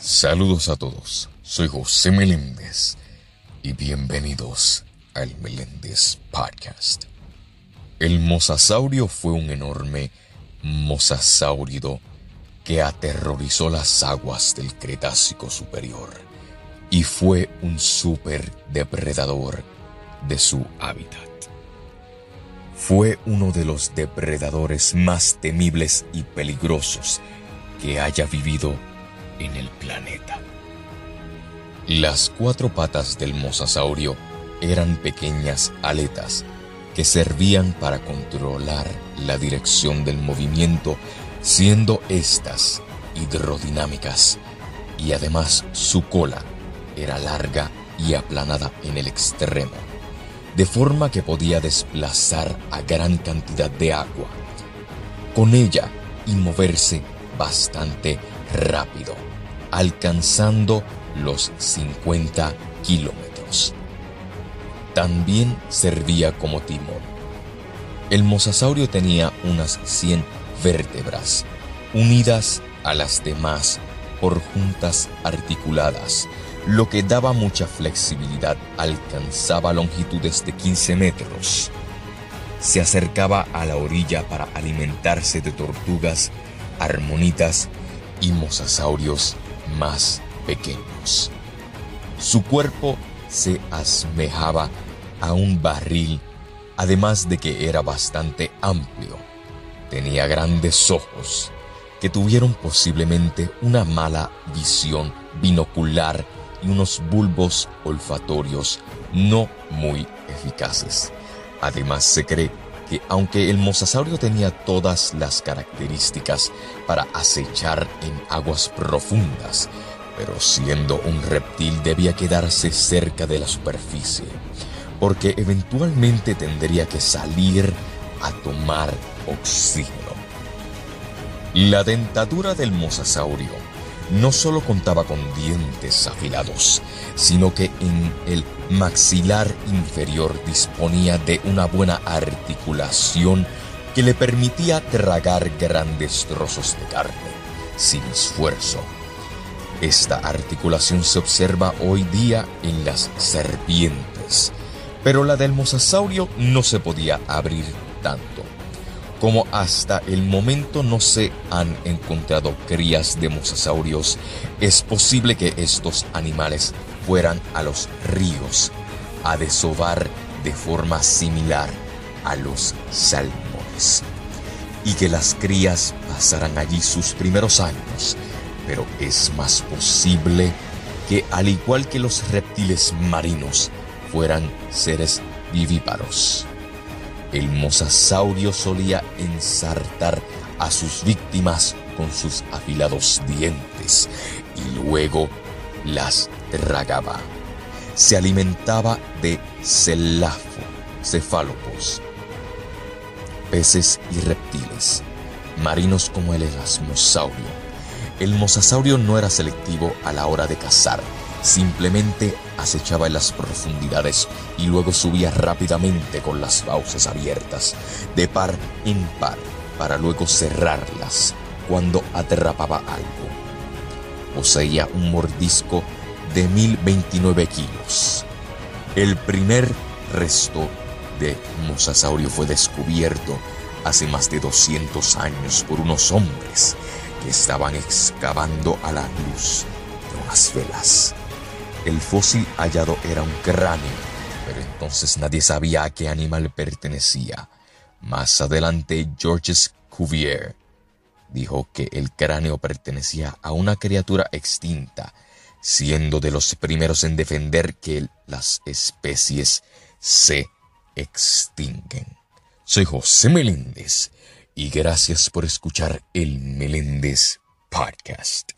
Saludos a todos, soy José Meléndez y bienvenidos al Meléndez Podcast. El mosasaurio fue un enorme mosasáurido que aterrorizó las aguas del Cretácico Superior y fue un superdepredador de su hábitat. Fue uno de los depredadores más temibles y peligrosos que haya vivido en el planeta. Las cuatro patas del mosasaurio eran pequeñas aletas que servían para controlar la dirección del movimiento, siendo estas hidrodinámicas, y además su cola era larga y aplanada en el extremo, de forma que podía desplazar a gran cantidad de agua. Con ella y moverse bastante rápido alcanzando los 50 kilómetros. También servía como timón. El mosasaurio tenía unas 100 vértebras, unidas a las demás por juntas articuladas, lo que daba mucha flexibilidad. Alcanzaba longitudes de 15 metros. Se acercaba a la orilla para alimentarse de tortugas, armonitas y mosasaurios más pequeños. Su cuerpo se asemejaba a un barril, además de que era bastante amplio. Tenía grandes ojos que tuvieron posiblemente una mala visión binocular y unos bulbos olfatorios no muy eficaces. Además se cree que aunque el mosasaurio tenía todas las características para acechar en aguas profundas, pero siendo un reptil debía quedarse cerca de la superficie, porque eventualmente tendría que salir a tomar oxígeno. La dentadura del mosasaurio no solo contaba con dientes afilados, sino que en el maxilar inferior disponía de una buena articulación que le permitía tragar grandes trozos de carne sin esfuerzo. Esta articulación se observa hoy día en las serpientes, pero la del mosasaurio no se podía abrir tanto. Como hasta el momento no se han encontrado crías de mosasaurios, es posible que estos animales fueran a los ríos a desovar de forma similar a los salmones y que las crías pasaran allí sus primeros años, pero es más posible que al igual que los reptiles marinos fueran seres vivíparos. El mosasaurio solía ensartar a sus víctimas con sus afilados dientes y luego las tragaba. Se alimentaba de celafo, cefálopos, peces y reptiles, marinos como el erasmosaurio. El mosasaurio no era selectivo a la hora de cazar, Simplemente acechaba en las profundidades y luego subía rápidamente con las fauces abiertas, de par en par, para luego cerrarlas cuando atrapaba algo. Poseía un mordisco de 1029 kilos. El primer resto de mosasaurio fue descubierto hace más de 200 años por unos hombres que estaban excavando a la luz de unas velas. El fósil hallado era un cráneo, pero entonces nadie sabía a qué animal pertenecía. Más adelante, Georges Cuvier dijo que el cráneo pertenecía a una criatura extinta, siendo de los primeros en defender que las especies se extinguen. Soy José Meléndez y gracias por escuchar el Meléndez Podcast.